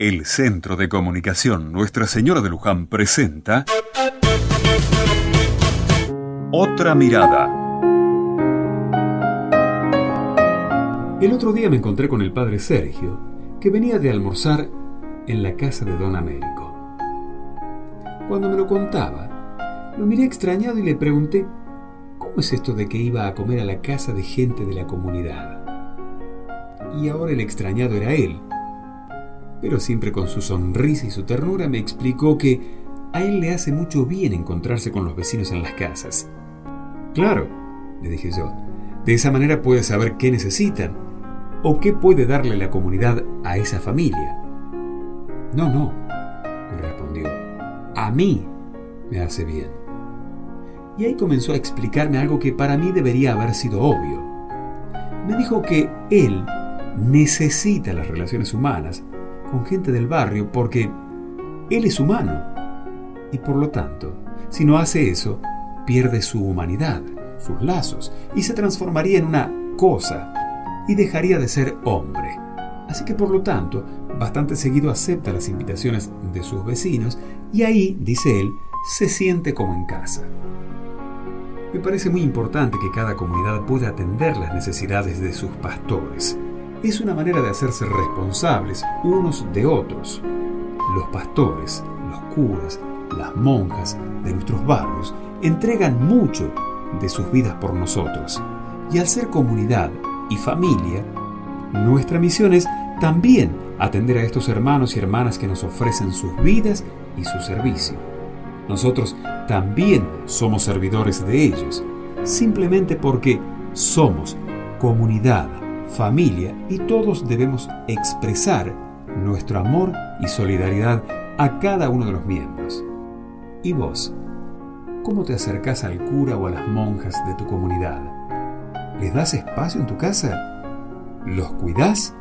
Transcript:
El Centro de Comunicación Nuestra Señora de Luján presenta Otra Mirada. El otro día me encontré con el padre Sergio, que venía de almorzar en la casa de don Américo. Cuando me lo contaba, lo miré extrañado y le pregunté, ¿cómo es esto de que iba a comer a la casa de gente de la comunidad? y ahora el extrañado era él. Pero siempre con su sonrisa y su ternura me explicó que a él le hace mucho bien encontrarse con los vecinos en las casas. Claro, le dije yo, de esa manera puede saber qué necesitan o qué puede darle la comunidad a esa familia. No, no, me respondió, a mí me hace bien. Y ahí comenzó a explicarme algo que para mí debería haber sido obvio. Me dijo que él necesita las relaciones humanas con gente del barrio porque él es humano. Y por lo tanto, si no hace eso, pierde su humanidad, sus lazos, y se transformaría en una cosa y dejaría de ser hombre. Así que por lo tanto, bastante seguido acepta las invitaciones de sus vecinos y ahí, dice él, se siente como en casa. Me parece muy importante que cada comunidad pueda atender las necesidades de sus pastores es una manera de hacerse responsables unos de otros. Los pastores, los curas, las monjas de nuestros barrios entregan mucho de sus vidas por nosotros. Y al ser comunidad y familia, nuestra misión es también atender a estos hermanos y hermanas que nos ofrecen sus vidas y su servicio. Nosotros también somos servidores de ellos, simplemente porque somos comunidad familia y todos debemos expresar nuestro amor y solidaridad a cada uno de los miembros. ¿Y vos? ¿Cómo te acercás al cura o a las monjas de tu comunidad? ¿Les das espacio en tu casa? ¿Los cuidás?